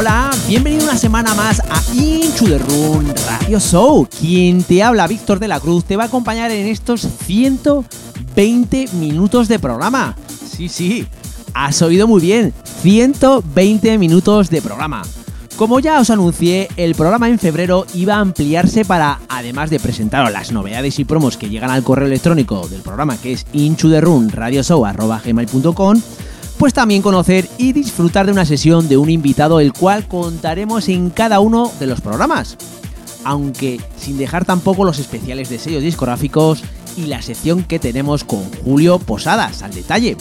hola, bienvenido una semana más a Into Radio Show. Quien te habla, Víctor de la Cruz, te va a acompañar en estos 120 minutos de programa. Sí, sí, has oído muy bien, 120 minutos de programa. Como ya os anuncié, el programa en febrero iba a ampliarse para, además de presentaros las novedades y promos que llegan al correo electrónico del programa que es inchotherunradioshow.gmail.com pues también conocer y disfrutar de una sesión de un invitado el cual contaremos en cada uno de los programas. Aunque sin dejar tampoco los especiales de sellos discográficos y la sección que tenemos con Julio Posadas al detalle.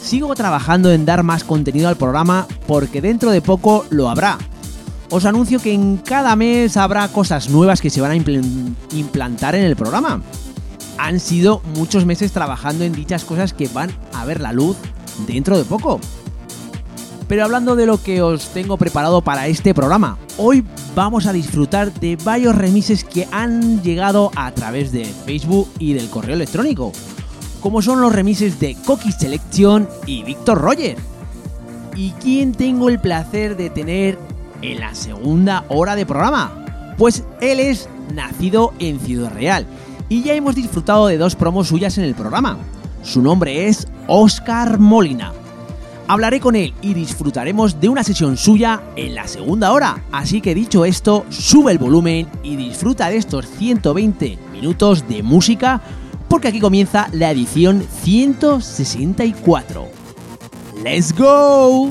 Sigo trabajando en dar más contenido al programa porque dentro de poco lo habrá. Os anuncio que en cada mes habrá cosas nuevas que se van a impl- implantar en el programa. Han sido muchos meses trabajando en dichas cosas que van a ver la luz dentro de poco. Pero hablando de lo que os tengo preparado para este programa, hoy vamos a disfrutar de varios remises que han llegado a través de Facebook y del correo electrónico, como son los remises de Cocky Selection y Víctor Roger. ¿Y quién tengo el placer de tener en la segunda hora de programa? Pues él es nacido en Ciudad Real y ya hemos disfrutado de dos promos suyas en el programa. Su nombre es Oscar Molina. Hablaré con él y disfrutaremos de una sesión suya en la segunda hora. Así que dicho esto, sube el volumen y disfruta de estos 120 minutos de música porque aquí comienza la edición 164. ¡Let's go!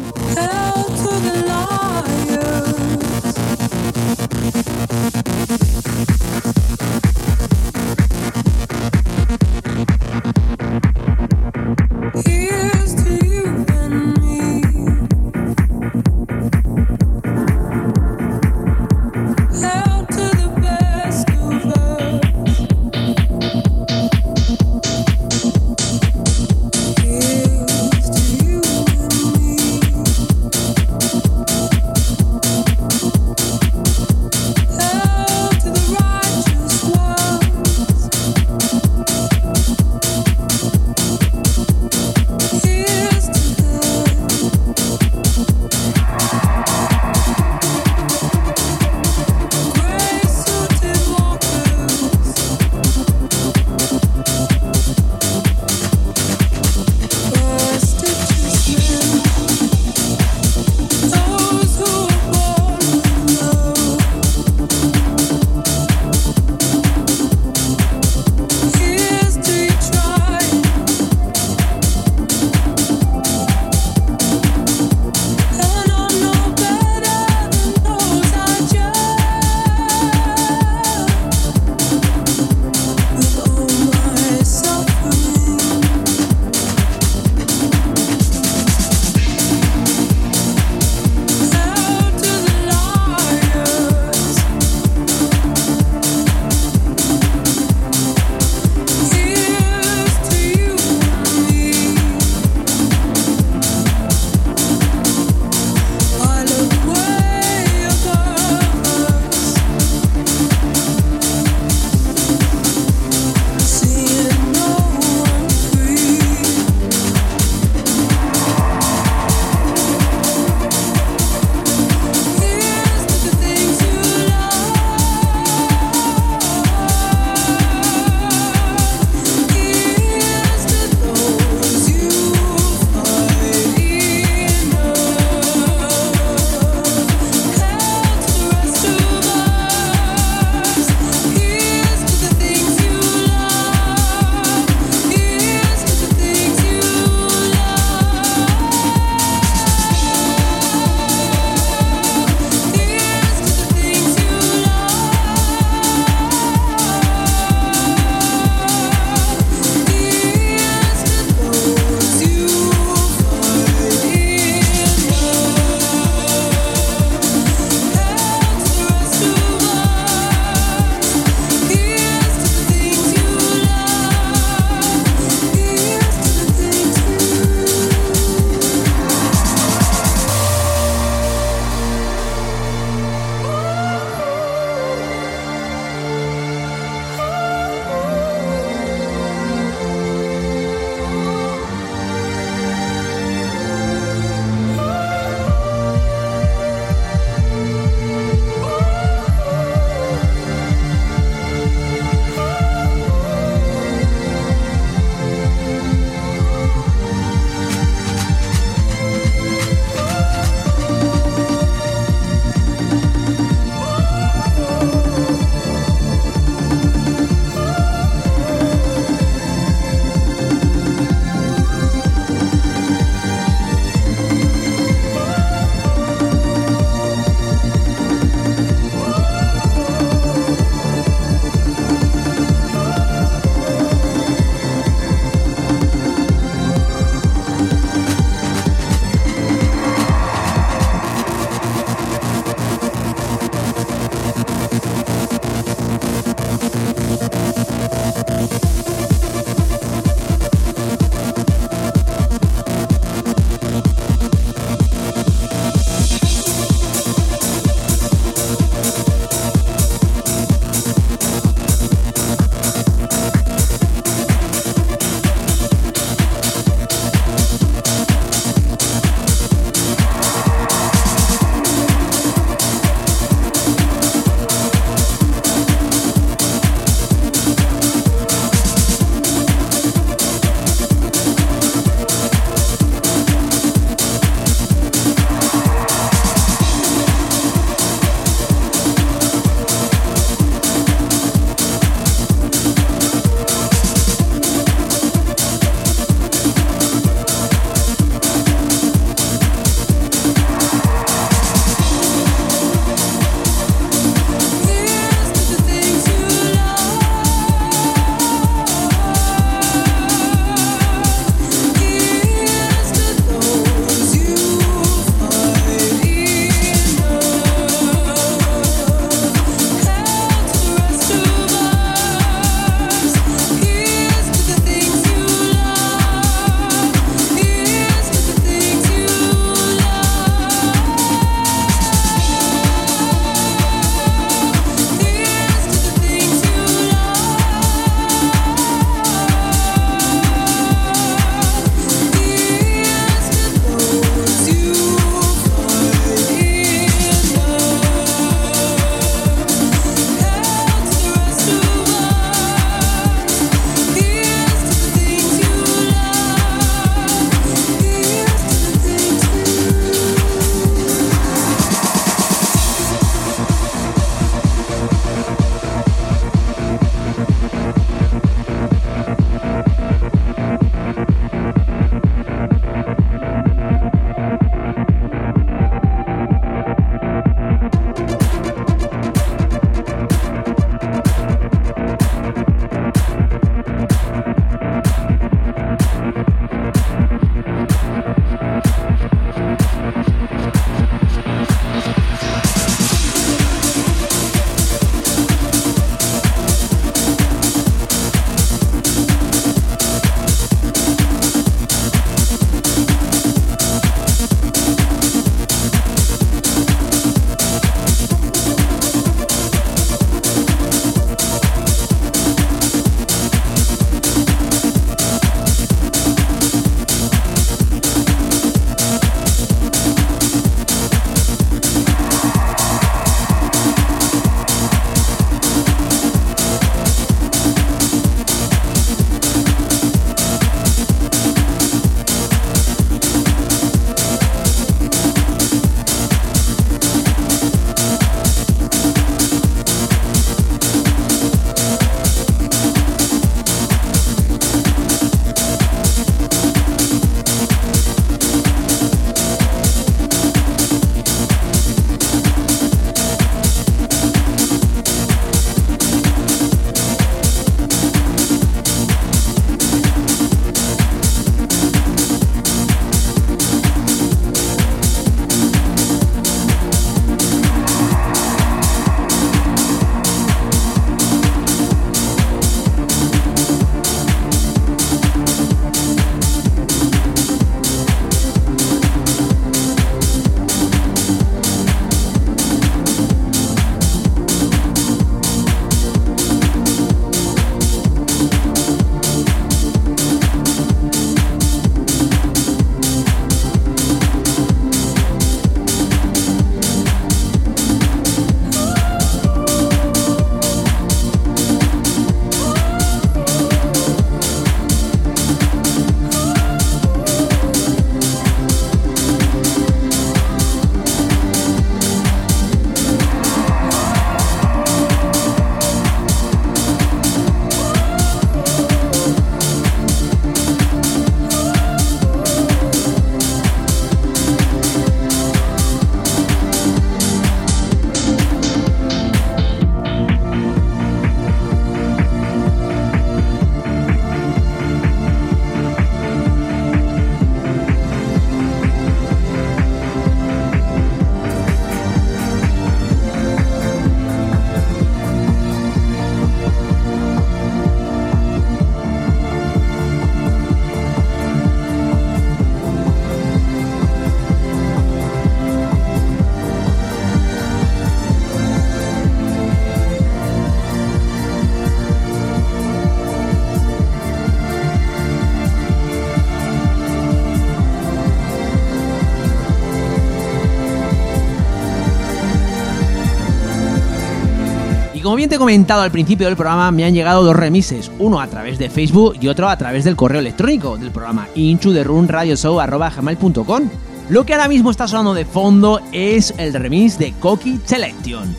Bien te he comentado al principio del programa, me han llegado dos remises, uno a través de Facebook y otro a través del correo electrónico del programa inchotherunradioshow.com. Lo que ahora mismo está sonando de fondo es el remix de Cocky Selection.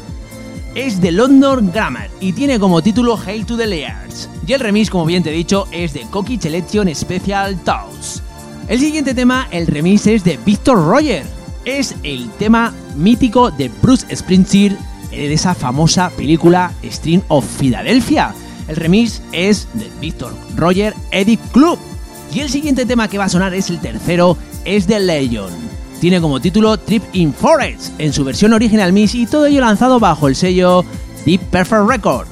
Es de London Grammar y tiene como título Hail to the Layers. Y el remix, como bien te he dicho, es de Cocky Selection Special Thoughts. El siguiente tema, el remix es de Victor Roger. Es el tema mítico de Bruce Springsteen de esa famosa película Stream of Philadelphia. El remix es de Victor Roger Edit Club. Y el siguiente tema que va a sonar es el tercero, es de Legion. Tiene como título Trip in Forest en su versión original mix y todo ello lanzado bajo el sello Deep Perfect Record.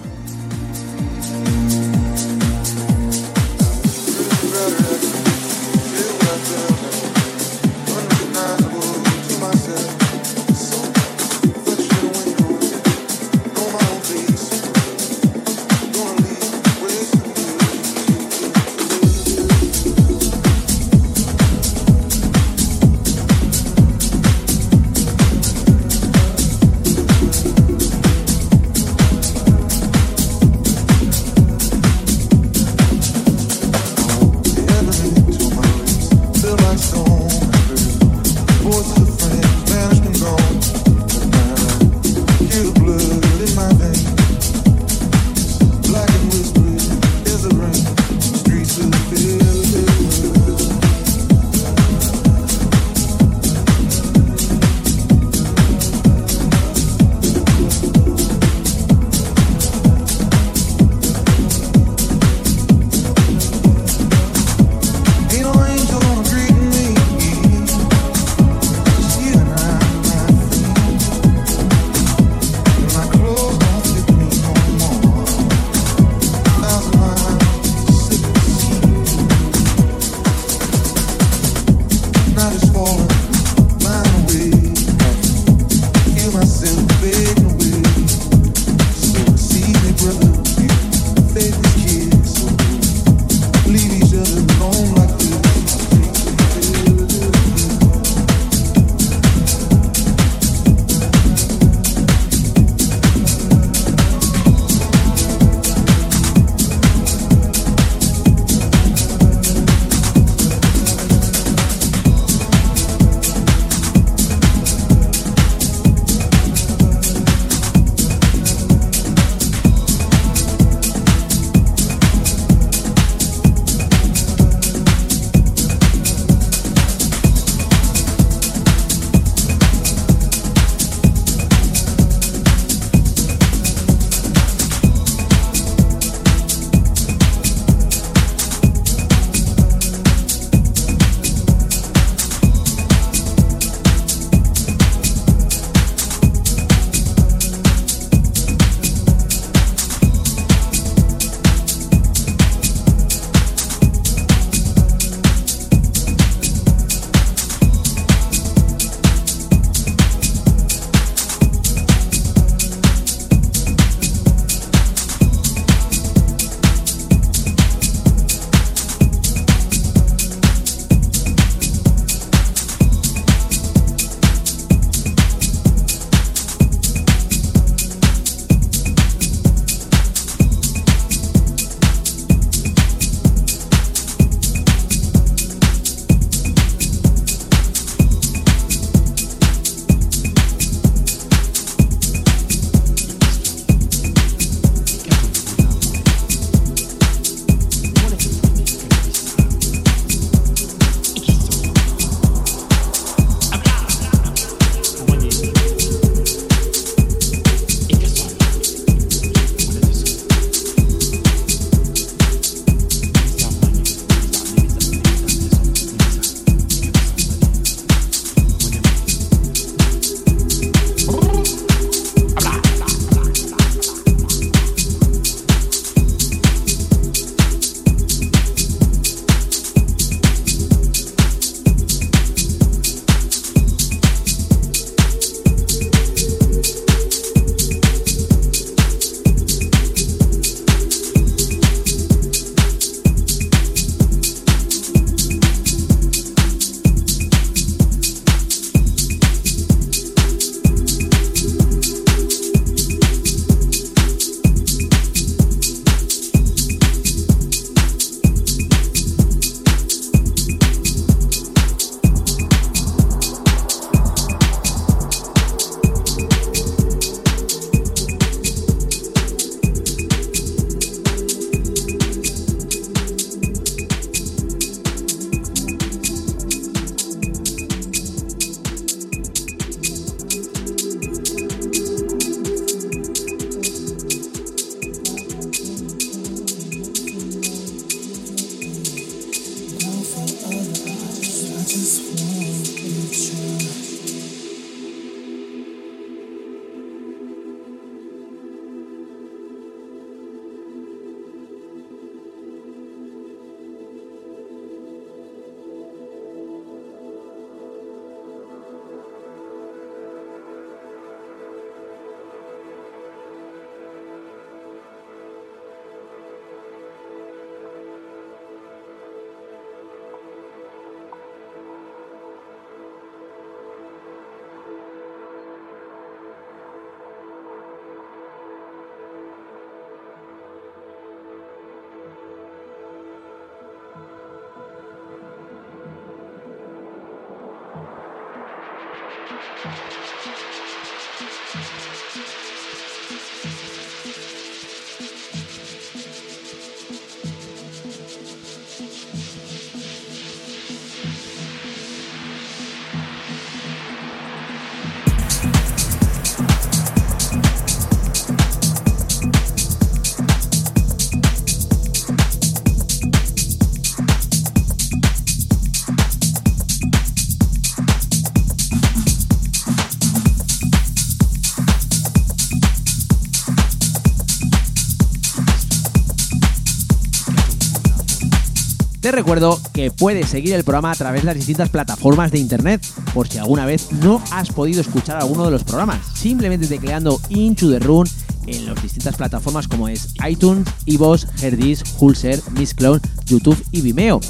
Recuerdo que puedes seguir el programa a través de las distintas plataformas de internet, por si alguna vez no has podido escuchar alguno de los programas, simplemente tecleando Into the Run en las distintas plataformas como es iTunes, iVoox, Herdis, Hulser, Mixclone, YouTube y Vimeo.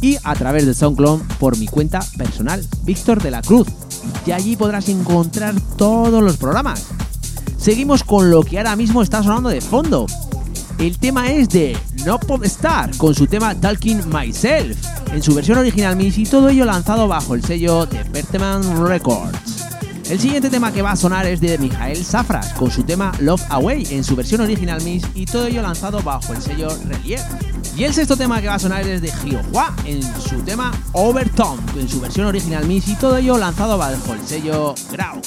Y a través de SoundCloud por mi cuenta personal, Víctor de la Cruz. Y allí podrás encontrar todos los programas. Seguimos con lo que ahora mismo está sonando de fondo. El tema es de No Pop Star con su tema Talking Myself en su versión original mix y todo ello lanzado bajo el sello de Berteman Records. El siguiente tema que va a sonar es de Mijael Safras con su tema Love Away en su versión original mix y todo ello lanzado bajo el sello Relief. Y el sexto tema que va a sonar es de Hua en su tema Overtone en su versión original mix y todo ello lanzado bajo el sello Grau.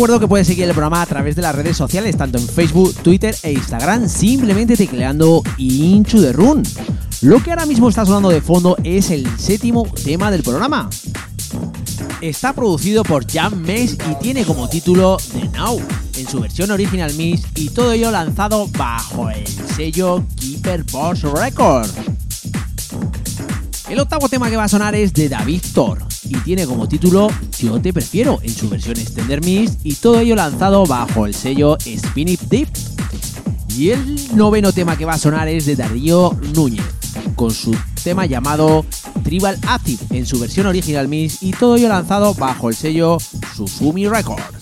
Recuerdo que puedes seguir el programa a través de las redes sociales, tanto en Facebook, Twitter e Instagram, simplemente tecleando Into the Run. Lo que ahora mismo está sonando de fondo es el séptimo tema del programa. Está producido por Jam Mace y tiene como título The Now, en su versión original mix y todo ello lanzado bajo el sello Keeper Boss Records. El octavo tema que va a sonar es de David Thor y tiene como título Yo te prefiero en su versión extender mix y todo ello lanzado bajo el sello Spin It Deep. Y el noveno tema que va a sonar es de Darío Núñez con su tema llamado Tribal Acid en su versión original mix y todo ello lanzado bajo el sello Susumi Records.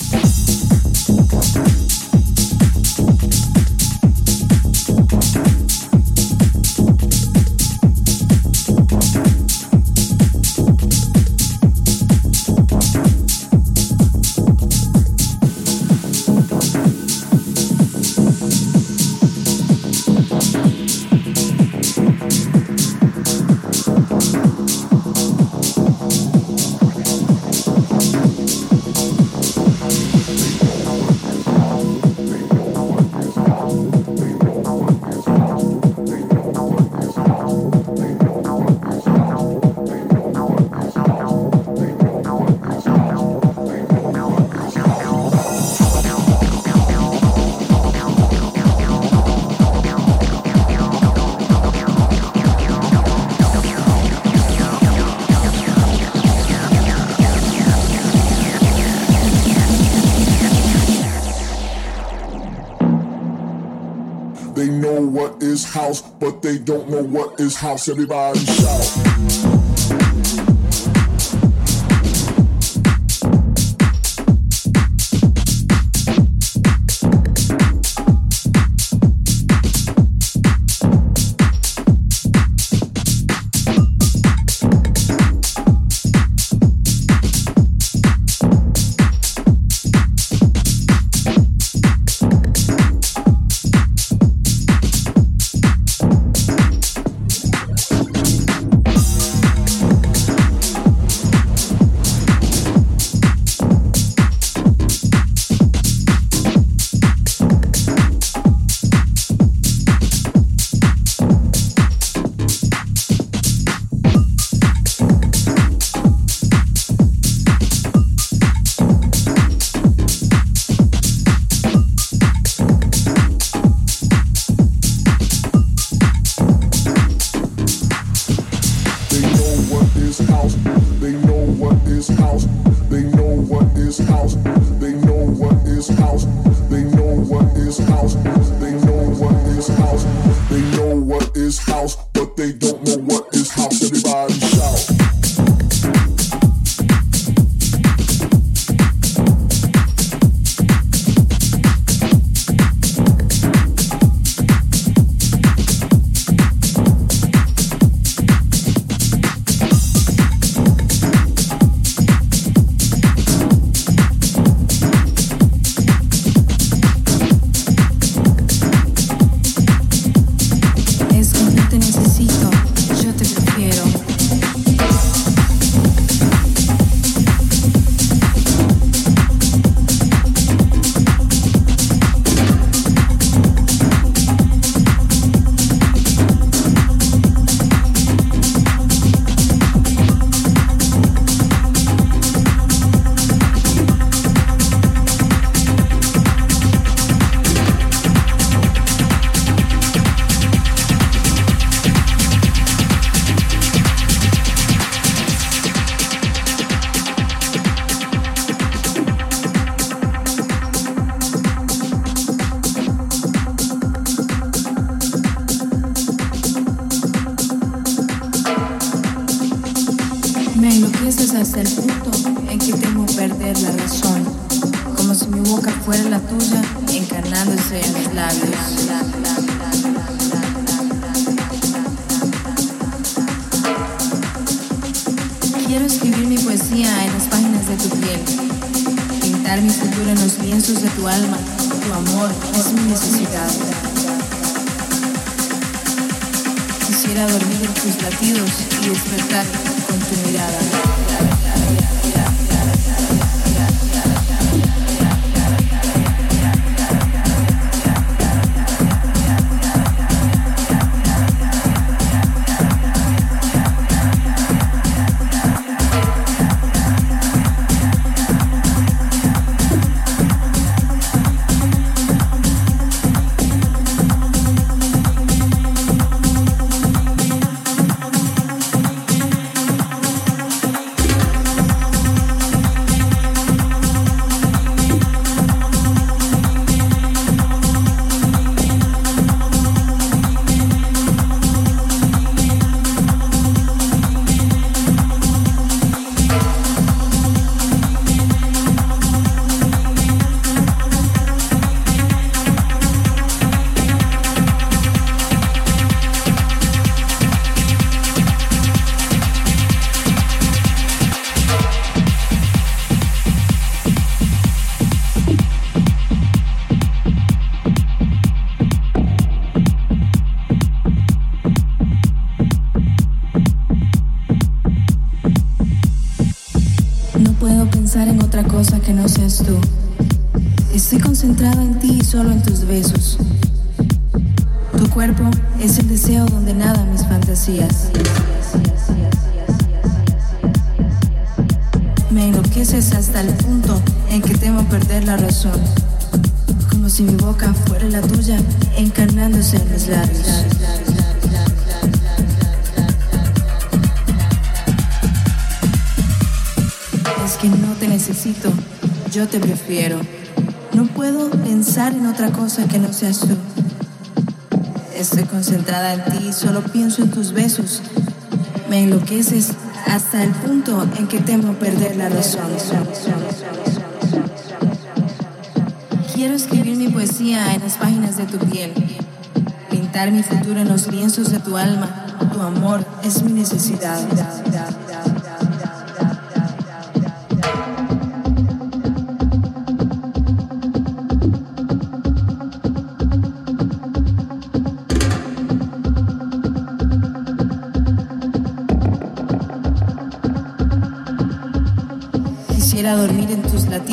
this house, everybody shout. Estoy concentrada en ti y solo en tus besos. Tu cuerpo es el deseo donde nadan mis fantasías. Me enloqueces hasta el punto en que temo perder la razón. Como si mi boca fuera la tuya, encarnándose en mis labios. Es que no te necesito, yo te prefiero. No puedo pensar en otra cosa que no seas tú. Estoy concentrada en ti y solo pienso en tus besos. Me enloqueces hasta el punto en que temo perder la razón. Quiero escribir mi poesía en las páginas de tu piel, pintar mi futuro en los lienzos de tu alma. Tu amor es mi necesidad.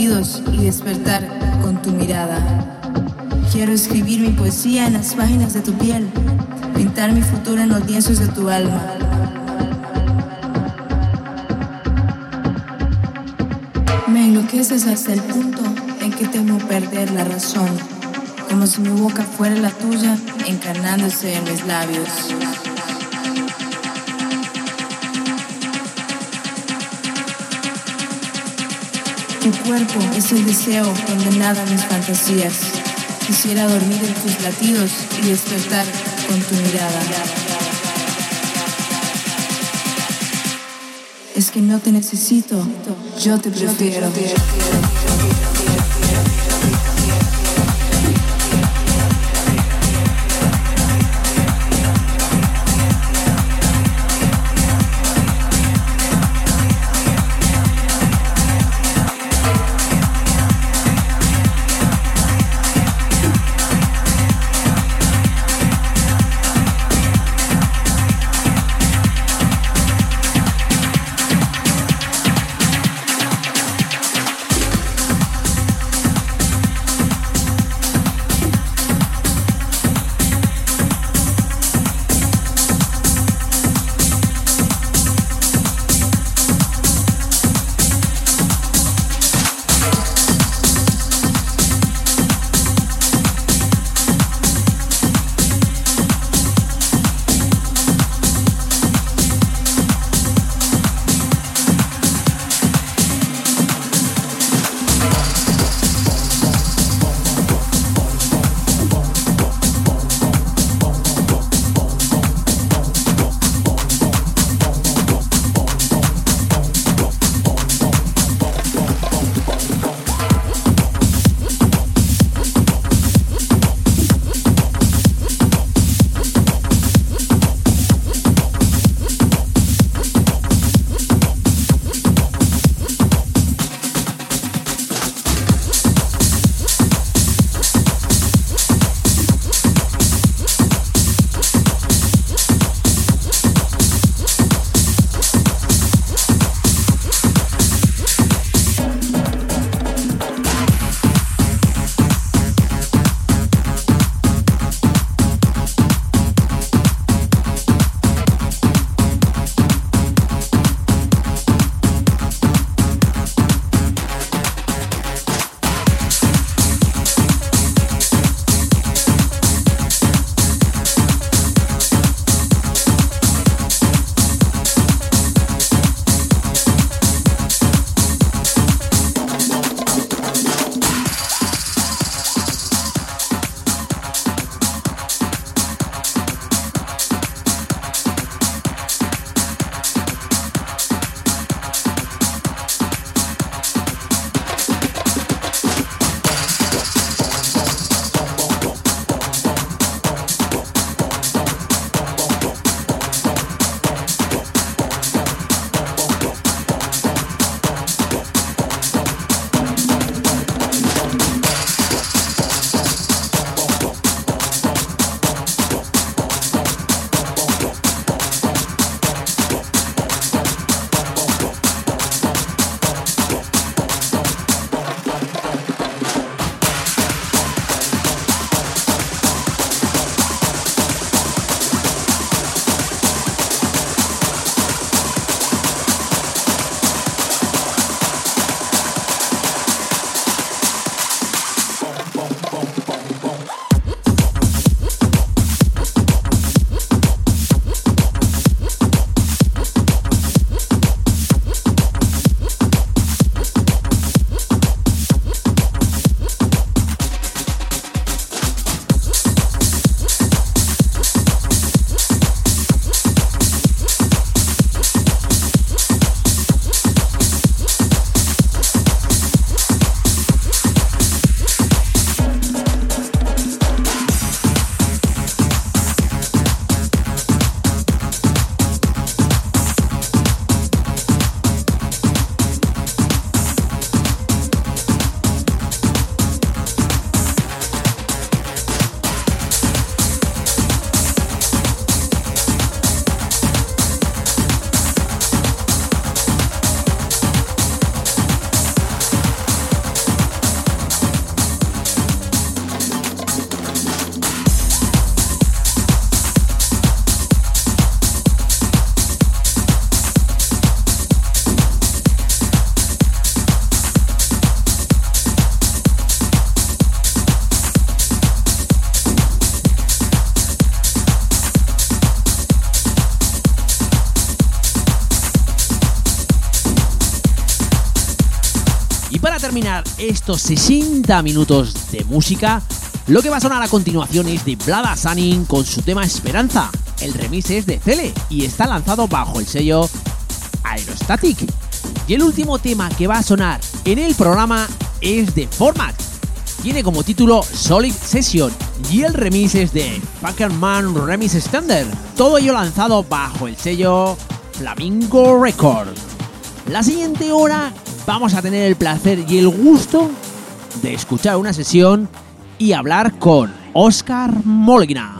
Y despertar con tu mirada. Quiero escribir mi poesía en las páginas de tu piel, pintar mi futuro en los lienzos de tu alma. Me enloqueces hasta el punto en que temo perder la razón, como si mi boca fuera la tuya, encarnándose en mis labios. Tu cuerpo es el deseo donde nadan mis fantasías. Quisiera dormir en tus latidos y despertar con tu mirada. Es que no te necesito, yo te prefiero. terminar estos 60 minutos de música, lo que va a sonar a continuación es de Blada Sunning con su tema Esperanza. El remix es de Cele y está lanzado bajo el sello Aerostatic. Y el último tema que va a sonar en el programa es de Format. Tiene como título Solid Session y el remix es de Man Remix Standard. Todo ello lanzado bajo el sello Flamingo Records. La siguiente hora vamos a tener el placer y el gusto de escuchar una sesión y hablar con Oscar Molina.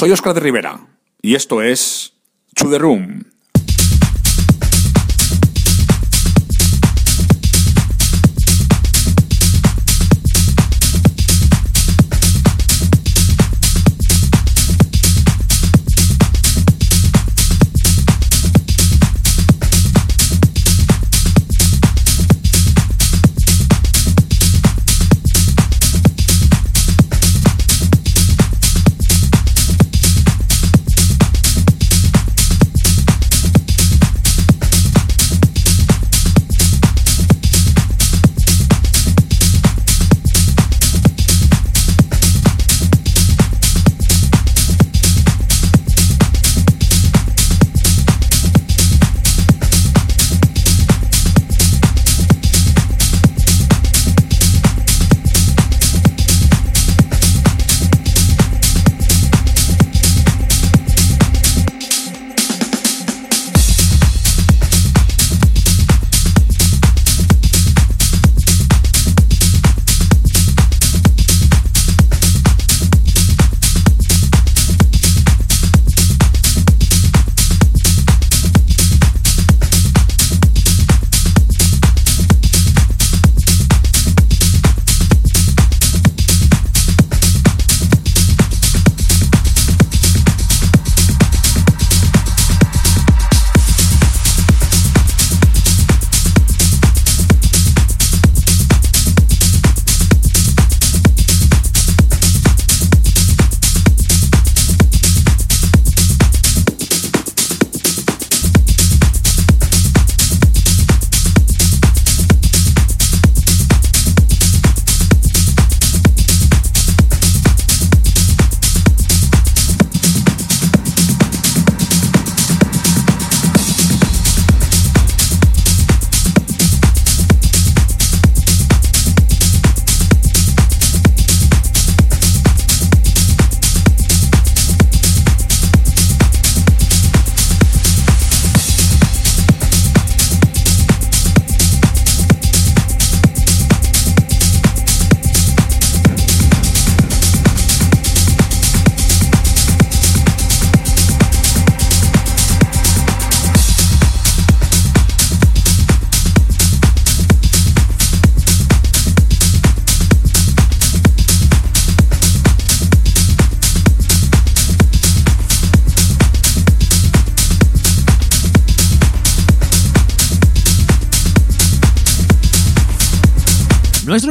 Soy Oscar de Rivera y esto es To The Room.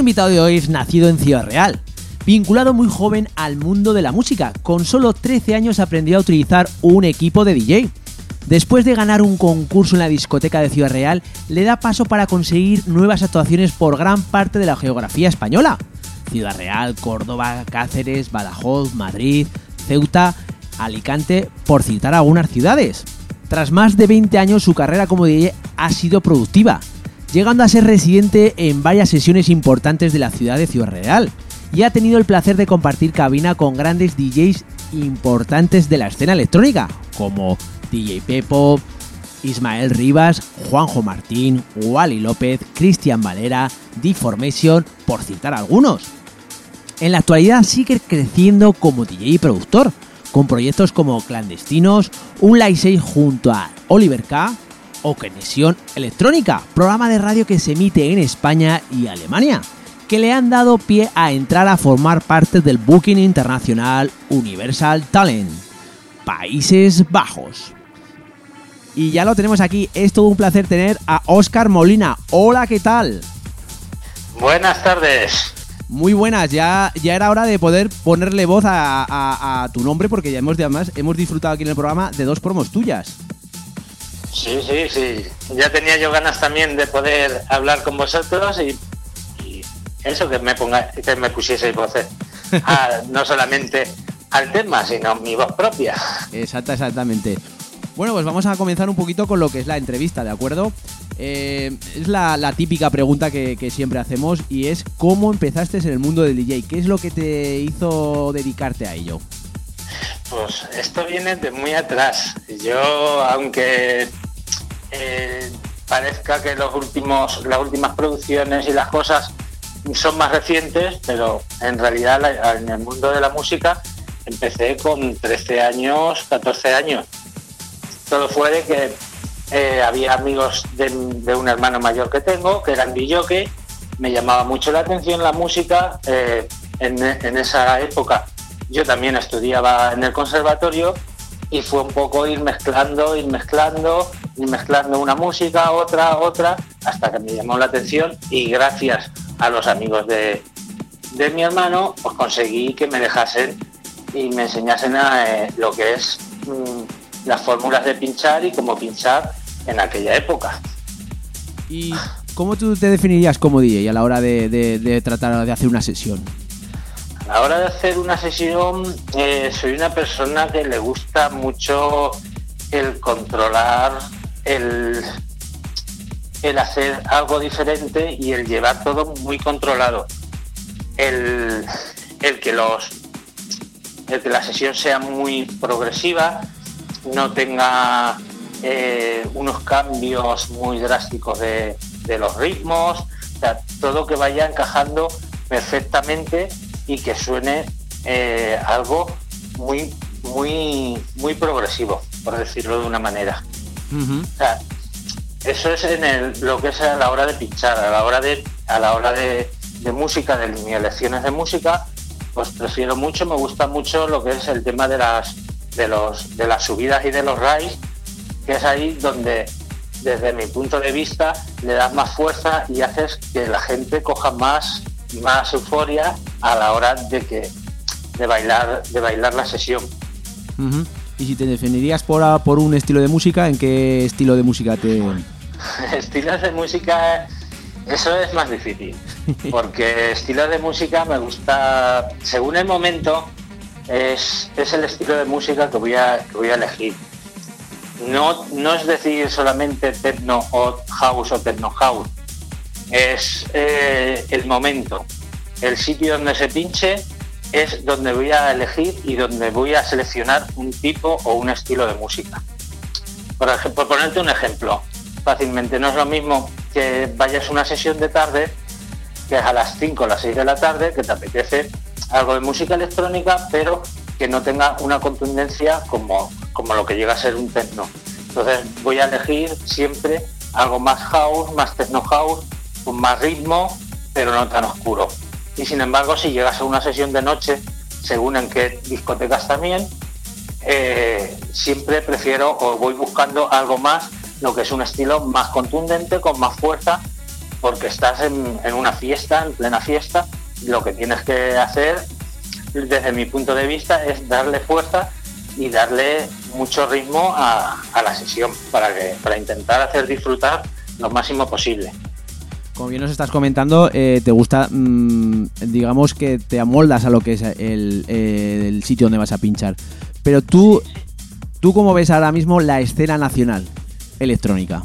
Invitado de hoy es nacido en Ciudad Real, vinculado muy joven al mundo de la música. Con solo 13 años aprendió a utilizar un equipo de DJ. Después de ganar un concurso en la discoteca de Ciudad Real, le da paso para conseguir nuevas actuaciones por gran parte de la geografía española. Ciudad Real, Córdoba, Cáceres, Badajoz, Madrid, Ceuta, Alicante, por citar algunas ciudades. Tras más de 20 años su carrera como DJ ha sido productiva, llegando a ser residente en varias sesiones importantes de la ciudad de Ciudad Real y ha tenido el placer de compartir cabina con grandes DJs importantes de la escena electrónica, como DJ Pepo, Ismael Rivas, Juanjo Martín, Wally López, Cristian Valera, Deformation, por citar algunos. En la actualidad sigue creciendo como DJ y productor, con proyectos como Clandestinos, un live set junto a Oliver K o Conexión Electrónica, programa de radio que se emite en España y Alemania, que le han dado pie a entrar a formar parte del Booking Internacional Universal Talent, Países Bajos. Y ya lo tenemos aquí, es todo un placer tener a Oscar Molina. Hola, ¿qué tal? Buenas tardes. Muy buenas, ya, ya era hora de poder ponerle voz a, a- a tu nombre porque ya hemos, además, hemos disfrutado aquí en el programa de dos promos tuyas. Sí, sí, sí. Ya tenía yo ganas también de poder hablar con vosotros y, y eso que me ponga, que me pusieseis voces. a- no solamente al tema, sino mi voz propia. Exacta, exactamente. Bueno, pues vamos a comenzar un poquito con lo que es la entrevista, ¿de acuerdo? Eh, es la, la típica pregunta que, que siempre hacemos y es ¿cómo empezaste en el mundo del DJ? ¿Qué es lo que te hizo dedicarte a ello? Pues esto viene de muy atrás. Yo, aunque eh, parezca que los últimos, las últimas producciones y las cosas son más recientes, pero en realidad en el mundo de la música empecé con 13 años, 14 años. Todo fue de que eh, había amigos de, un hermano mayor que tengo, que eran DJ, me llamaba mucho la atención la música. eh, en esa época yo también estudiaba en el conservatorio y fue un poco ir mezclando, ir mezclando, ir mezclando una música, otra, otra, hasta que me llamó la atención y gracias a los amigos de, de mi hermano, pues conseguí que me dejasen y me enseñasen a, eh, lo que es mm, las fórmulas de pinchar y cómo pinchar en aquella época. ¿Y cómo tú te definirías como DJ a la hora de, de- de tratar de hacer una sesión? A la hora de hacer una sesión, eh, soy una persona que le gusta mucho el controlar, el, el hacer algo diferente y el llevar todo muy controlado. El, el que los el que la sesión sea muy progresiva, no tenga eh, unos cambios muy drásticos de, de los ritmos, todo que vaya encajando perfectamente y que suene eh, algo muy, muy, muy progresivo, por decirlo de una manera. O sea, eso es en el- lo que es a la hora de pinchar, a la hora de, a la hora de, de música, de mis lecciones de música, pues prefiero mucho, me gusta mucho lo que es el tema de las de los de las subidas y de los raíz, que es ahí donde desde mi punto de vista le das más fuerza y haces que la gente coja más más euforia a la hora de que de bailar de bailar la sesión. Y si te definirías por, a- por un estilo de música, ¿en qué estilo de música te...? Estilos de música, eso es más difícil, porque estilos de música me gusta, según el momento, es, es el estilo de música que voy a, que voy a elegir. No, no es decir solamente techno o house o techno house, es eh, el momento, el sitio donde se pinche es donde voy a elegir y donde voy a seleccionar un tipo o un estilo de música. Por ponerte un ejemplo, fácilmente no es lo mismo que vayas a una sesión de tarde, que es a las 5 o las 6 de la tarde, que te apetece algo de música electrónica, pero que no tenga una contundencia como, como lo que llega a ser un techno. Entonces voy a elegir siempre algo más house, más techno house, más ritmo, pero no tan oscuro. Y sin embargo, si llegas a una sesión de noche, según en qué discotecas también, eh, siempre prefiero o voy buscando algo más, lo que es un estilo más contundente, con más fuerza, porque estás en, una fiesta, en plena fiesta, lo que tienes que hacer, desde mi punto de vista, es darle fuerza y darle mucho ritmo a, a la sesión para, que, para intentar hacer disfrutar lo máximo posible. Como bien nos estás comentando, eh, te gusta, mm, digamos que te amoldas a lo que es el, el sitio donde vas a pinchar. Pero tú, ¿tú cómo ves ahora mismo la escena nacional electrónica?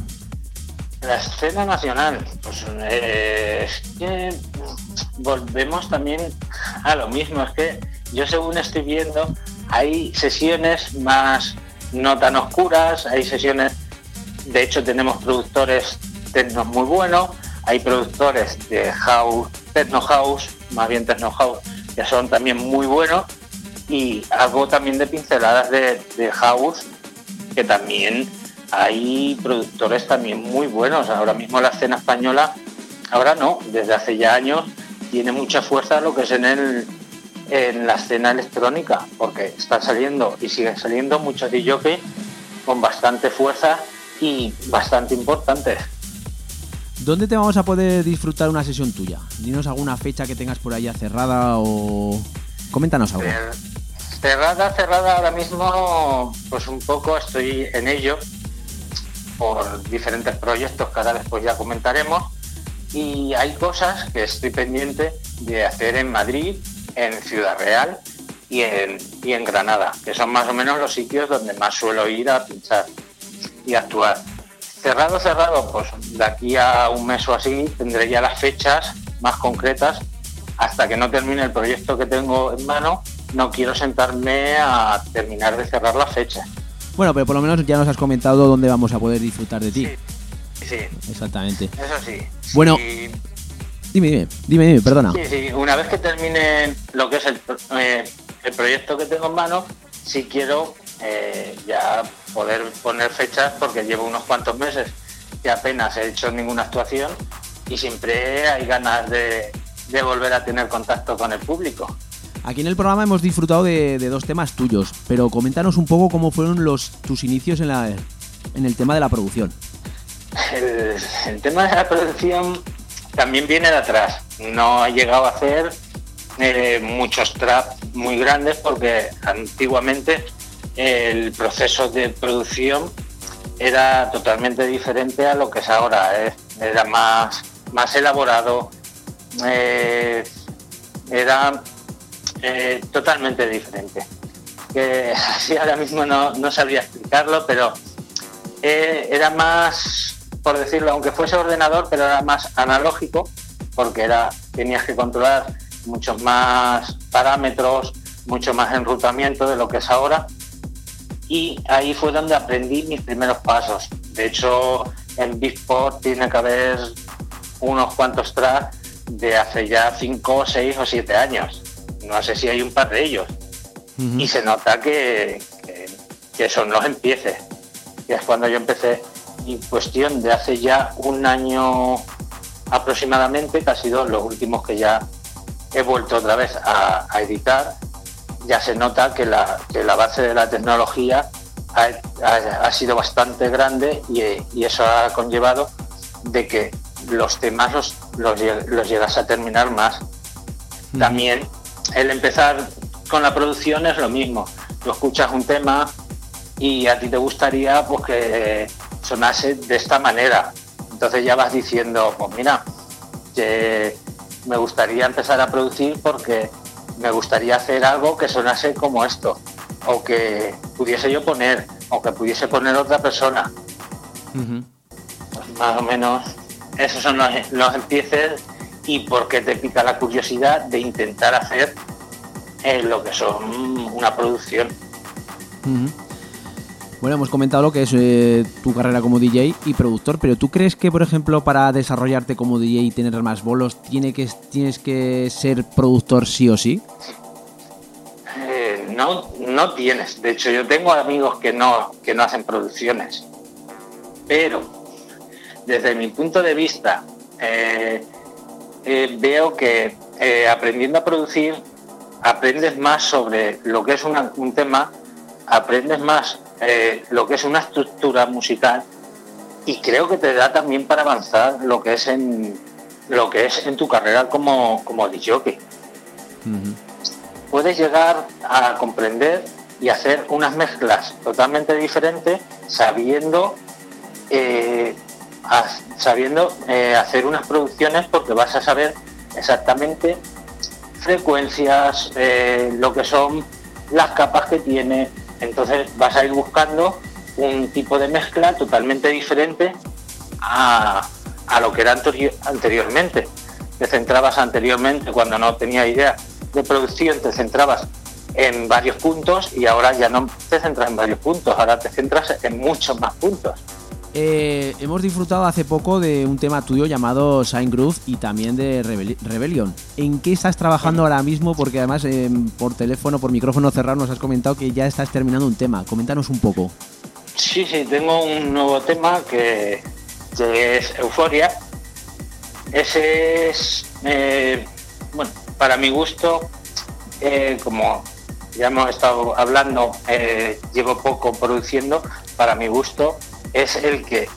La escena nacional, pues eh, es que volvemos también a lo mismo, es que yo según estoy viendo, hay sesiones más no tan oscuras, hay sesiones, de hecho tenemos productores muy buenos, hay productores de house, techno house, más bien techno house, que son también muy buenos, y algo también de pinceladas de, house que también hay productores también muy buenos. Ahora mismo la escena española, ahora no, desde hace ya años, tiene mucha fuerza lo que es en, el, en la escena electrónica, porque están saliendo y siguen saliendo muchos DJs con bastante fuerza y bastante importantes. ¿Dónde te vamos a poder disfrutar una sesión tuya? Dinos alguna fecha que tengas por ahí cerrada o... Coméntanos algo. Cer- Cerrada, cerrada ahora mismo, pues un poco estoy en ello por diferentes proyectos que ahora después ya comentaremos y hay cosas que estoy pendiente de hacer en Madrid, en Ciudad Real y en Granada, que son más o menos los sitios donde más suelo ir a pinchar y actuar. Cerrado, cerrado, pues de aquí a un mes o así tendré ya las fechas más concretas hasta que no termine el proyecto que tengo en mano, no quiero sentarme a terminar de cerrar la fecha. Bueno, pero por lo menos ya nos has comentado dónde vamos a poder disfrutar de ti. Sí, sí, Exactamente. eso sí. Bueno. Sí, Dime, dime, dime, dime, perdona. sí, sí, una vez que termine lo que es el, eh, el proyecto que tengo en mano, sí quiero eh, ya poder poner fechas porque llevo unos cuantos meses que apenas he hecho ninguna actuación y siempre hay ganas de, de volver a tener contacto con el público. Aquí en el programa hemos disfrutado de, de dos temas tuyos, pero coméntanos un poco cómo fueron los tus inicios en, la, en el tema de la producción. El, el tema de la producción también viene de atrás. No he llegado a hacer eh, muchos traps muy grandes porque antiguamente el proceso de producción era totalmente diferente a lo que es ahora. ¿eh? Era más, más elaborado, eh, era eh, totalmente diferente. Que así ahora mismo no, no sabría explicarlo, pero era más, por decirlo, aunque fuese ordenador, pero era más analógico, porque era, tenías que controlar muchos más parámetros, mucho más enrutamiento de lo que es ahora. Y ahí fue donde aprendí mis primeros pasos. De hecho, en Beatport tiene que haber unos cuantos tracks de hace ya 5, 6 o 7 años. No sé si hay un par de ellos. Y se nota que, que, que son los empieces. Y es cuando yo empecé, en cuestión de hace ya un año aproximadamente, que ha sido los últimos que ya he vuelto otra vez a, a editar, ya se nota que la, que la base de la tecnología ha, ha- ha sido bastante grande y, y eso ha conllevado de que los temas los, los llegas a terminar más. También el empezar con la producción es lo mismo. Tú escuchas un tema y a ti te gustaría pues que sonase de esta manera. Entonces ya vas diciendo, pues mira, que me gustaría empezar a producir porque me gustaría hacer algo que sonase como esto, o que pudiese yo poner, o que pudiese poner otra persona. Pues más o menos esos son los, los empieces y porque te pica la curiosidad de intentar hacer eh, lo que son una producción. Bueno, hemos comentado lo que es eh, tu carrera como DJ y productor, pero ¿tú crees que, por ejemplo, para desarrollarte como DJ y tener más bolos, tiene que, tienes que ser productor sí o sí? Eh, no, no tienes. De hecho, yo tengo amigos que no, que no hacen producciones. Pero, desde mi punto de vista, eh, veo que aprendiendo a producir, aprendes más sobre lo que es un tema, aprendes más eh, lo que es una estructura musical y creo que te da también para avanzar lo que es en lo que es en tu carrera como, como DJ puedes llegar a comprender y hacer unas mezclas totalmente diferentes sabiendo eh, sabiendo eh, hacer unas producciones porque vas a saber exactamente frecuencias, eh, lo que son las capas que tiene. Entonces vas a ir buscando un tipo de mezcla totalmente diferente a, a lo que era anterior- anteriormente. Te centrabas anteriormente, cuando no tenía idea de producción, te centrabas en varios puntos y ahora ya no te centras en varios puntos, ahora te centras en muchos más puntos. Eh, hemos disfrutado hace poco de un tema tuyo llamado Sign Groove y también de Rebel- Rebellion. ¿En qué estás trabajando ahora mismo? Porque además eh, por teléfono, por micrófono cerrado nos has comentado que ya estás terminando un tema. Coméntanos un poco. Sí, sí, tengo un nuevo tema que, que es Euforia. Ese es, eh, bueno, para mi gusto, eh, como ya hemos estado hablando, llevo poco produciendo, para mi gusto es el que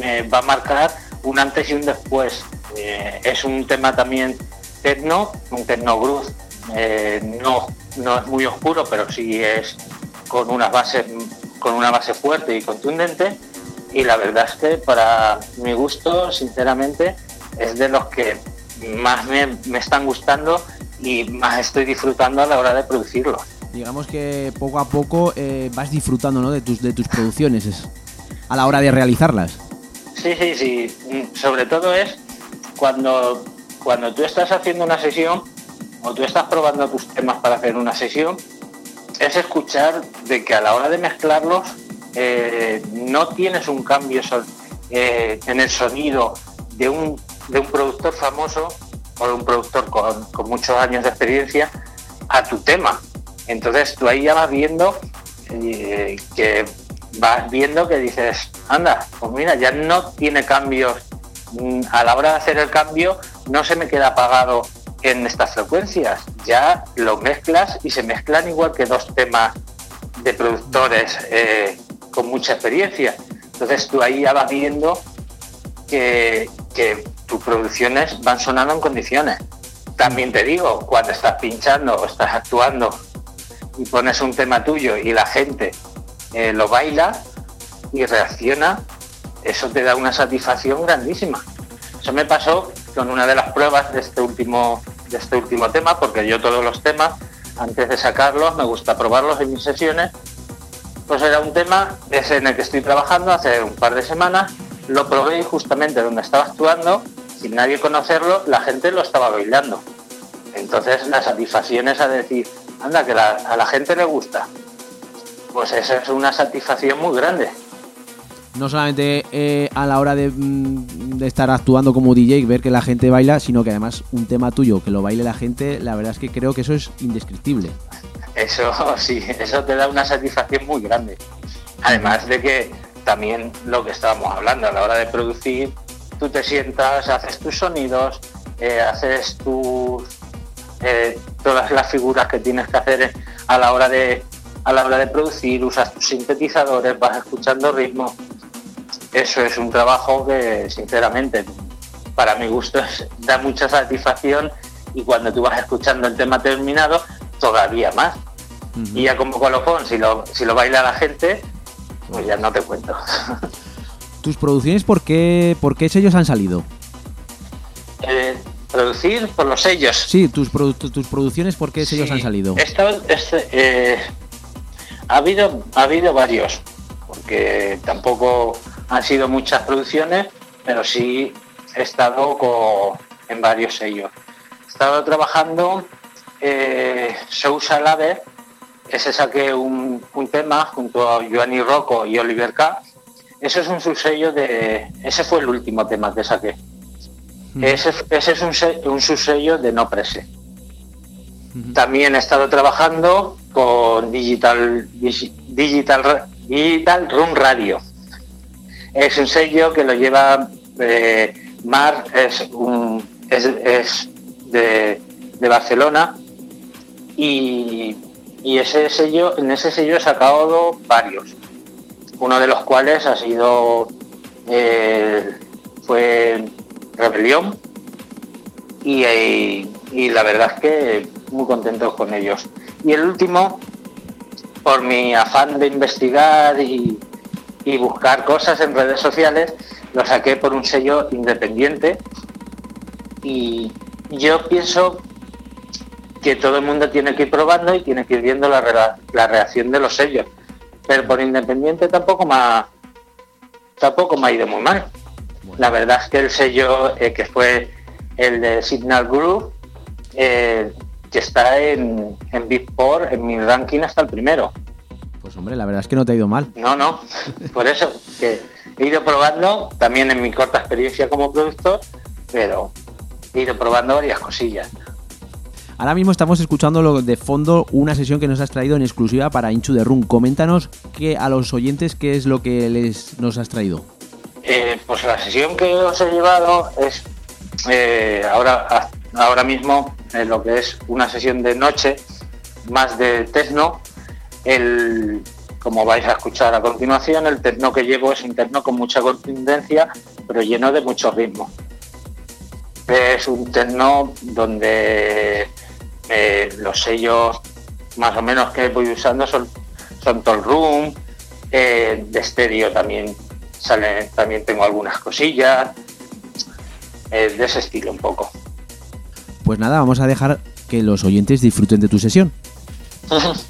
me va a marcar un antes y un después. Eh, es un tema también techno, un techno groove, eh, no, no es muy oscuro, pero sí es con unas bases con una base fuerte y contundente y la verdad es que para mi gusto sinceramente es de los que más me, me están gustando y más estoy disfrutando a la hora de producirlo. Digamos que poco a poco eh, vas disfrutando ¿no? de, tus, de tus producciones es- a la hora de realizarlas. Sí, sí, sí. Mm, Sobre todo es cuando, cuando tú estás haciendo una sesión o tú estás probando tus temas para hacer una sesión, es escuchar de que a la hora de mezclarlos eh, no tienes un cambio eh, en el sonido de un, de un productor famoso o de un productor con, con muchos años de experiencia a tu tema. Entonces tú ahí ya vas viendo eh, que vas viendo que dices, anda, pues mira, ya no tiene cambios. Mm, A la hora de hacer el cambio no se me queda apagado en estas frecuencias. Ya lo mezclas y se mezclan igual que dos temas de productores eh, con mucha experiencia. Entonces tú ahí ya vas viendo que, que tus producciones van sonando en condiciones. También te digo, cuando estás pinchando o estás actuando y pones un tema tuyo y la gente eh, lo baila y reacciona, eso te da una satisfacción grandísima. Eso me pasó con una de las pruebas de este último, de este último tema, porque yo todos los temas, antes de sacarlos, me gusta probarlos en mis sesiones. Pues era un tema ese en el que estoy trabajando hace un par de semanas, lo probé justamente donde estaba actuando, sin nadie conocerlo, la gente lo estaba bailando. Entonces la satisfacción es a decir, anda, que a la gente le gusta. Pues esa es una satisfacción muy grande. No solamente eh, a la hora de, mm, de estar actuando como DJ y ver que la gente baila, sino que además un tema tuyo que lo baile la gente, la verdad es que creo que eso es indescriptible. Eso sí, eso te da una satisfacción muy grande. Además de que también lo que estábamos hablando a la hora de producir, tú te sientas, haces tus sonidos, eh, haces tus eh, todas las figuras que tienes que hacer a la hora de a la hora de producir, usas tus sintetizadores, vas escuchando ritmos. Eso es un trabajo que sinceramente para mi gusto es- da mucha satisfacción y cuando tú vas escuchando el tema terminado todavía más. Y ya como colofón, si lo, si lo baila la gente, pues ya no te cuento. ¿Tus producciones por qué, por qué sellos han salido? Eh, producir por los sellos. Sí, tus, produ- tus producciones por qué sellos Sí, han salido. esta- este, eh, ha, habido, ha habido varios, porque tampoco han sido muchas producciones, pero sí he estado co- en varios sellos. He estado trabajando eh, Sousa Lave, ese saqué un, un tema junto a Giovanni Rocco y Oliver K. Eso es un subsello de. Ese fue el último tema que saqué. Ese, ese es un, un subsello de No Prese. También he estado trabajando con Digital, Digi- Digital, Digital Room Radio. Es un sello que lo lleva eh, Mar, es, es, de, Barcelona y, y ese sello, en ese sello he sacado varios. Uno de los cuales ha sido eh, fue Rebelión y, eh, y la verdad es que muy contentos con ellos. Y el último, por mi afán de investigar y, y buscar cosas en redes sociales, lo saqué por un sello independiente y yo pienso que todo el mundo tiene que ir probando y tiene que ir viendo la reacción de los sellos. Pero por independiente tampoco me ha, tampoco me ha ido muy mal. La verdad es que el sello eh, que fue el de Signal Group, eh, que está en, en Beatport, en mi ranking hasta el primero. Pues hombre, la verdad es que no te ha ido mal. No, no, por eso que he ido probando, también en mi corta experiencia como productor, pero he ido probando varias cosillas. Ahora mismo estamos escuchando de fondo una sesión que nos has traído en exclusiva para Inchu de Run. Coméntanos que a los oyentes qué es lo que les nos has traído. Eh, pues la sesión que os he llevado es eh, ahora, ahora mismo eh, lo que es una sesión de noche más de techno. El, como vais a escuchar a continuación, el techno que llevo es un techno con mucha contundencia, pero lleno de mucho ritmo. Es un techno donde eh, los sellos más o menos que voy usando son, son Tall Room, eh, de estéreo también sale, también tengo algunas cosillas, eh, de ese estilo un poco. Pues nada, vamos a dejar que los oyentes disfruten de tu sesión.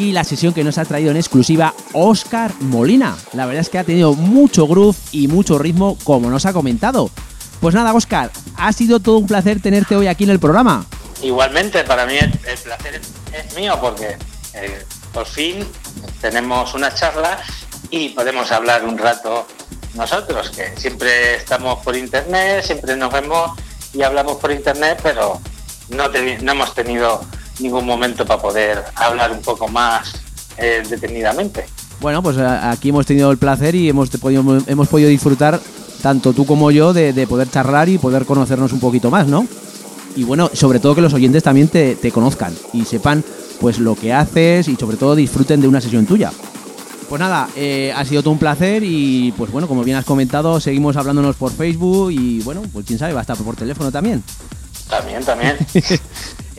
Aquí la sesión que nos ha traído en exclusiva Oscar Molina. La verdad es que ha tenido mucho groove y mucho ritmo, como nos ha comentado. Pues nada, Oscar, ha sido todo un placer tenerte hoy aquí en el programa. Igualmente, para mí el, placer es, mío porque eh, por fin tenemos una charla y podemos hablar un rato nosotros, que siempre estamos por internet, siempre nos vemos y hablamos por internet, pero no, no hemos tenido ningún momento para poder hablar un poco más eh, detenidamente. Bueno, pues a- aquí hemos tenido el placer y hemos podido, hemos podido disfrutar, tanto tú como yo, de, de poder charlar y poder conocernos un poquito más, ¿no? Y bueno, sobre todo que los oyentes también te, te conozcan y sepan pues lo que haces y sobre todo disfruten de una sesión tuya. Pues nada, eh, ha sido todo un placer y pues bueno, como bien has comentado, seguimos hablándonos por Facebook y bueno, pues quién sabe, va a estar por teléfono también. También, también.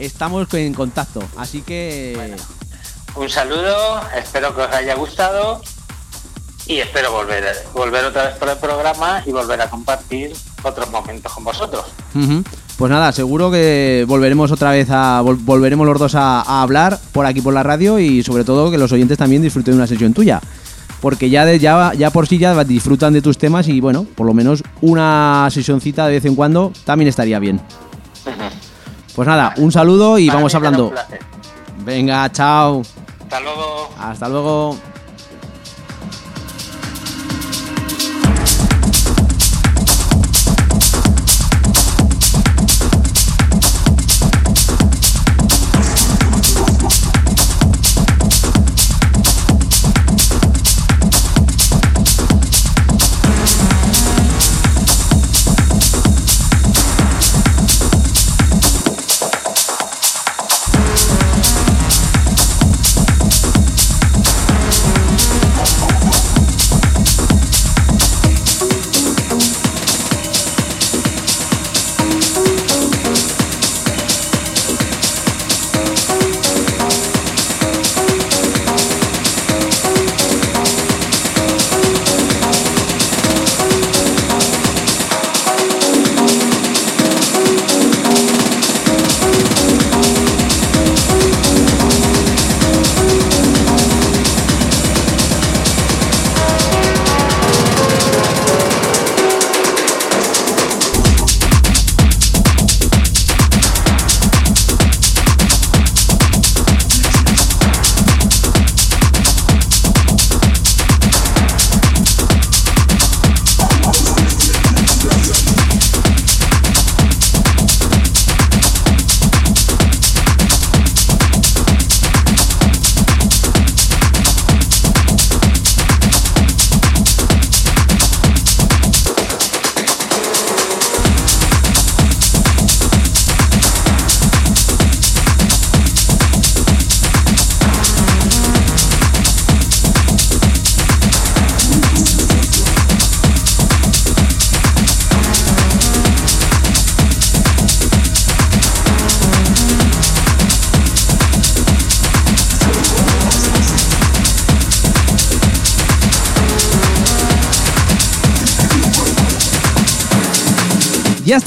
Estamos en contacto, así que... Un saludo, espero que os haya gustado y espero volver, volver otra vez por el programa y volver a compartir otros momentos con vosotros. Pues nada, seguro que volveremos otra vez a vol- volveremos los dos a, a hablar por aquí por la radio y sobre todo que los oyentes también disfruten de una sesión tuya. Porque ya de, ya, ya por sí ya disfrutan de tus temas y bueno, por lo menos una sesioncita de vez en cuando también estaría bien. Pues nada, un saludo y vamos hablando. Venga, chao. Hasta luego. Hasta luego.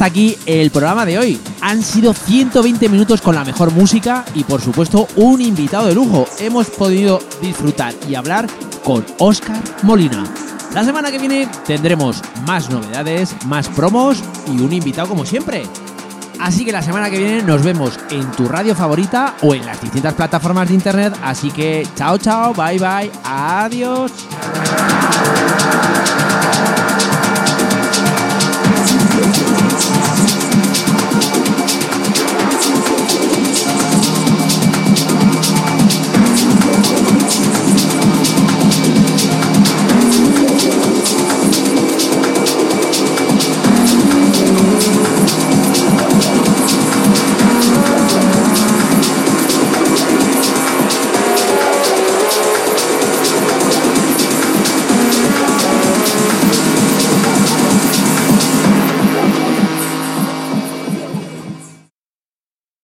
Aquí el programa de hoy. Han sido 120 minutos con la mejor música y por supuesto un invitado de lujo. Hemos podido disfrutar y hablar con Oscar Molina. La semana que viene tendremos más novedades, más promos y un invitado como siempre. Así que la semana que viene nos vemos en tu radio favorita o en las distintas plataformas de internet. Así que chao, chao, bye, bye, adiós.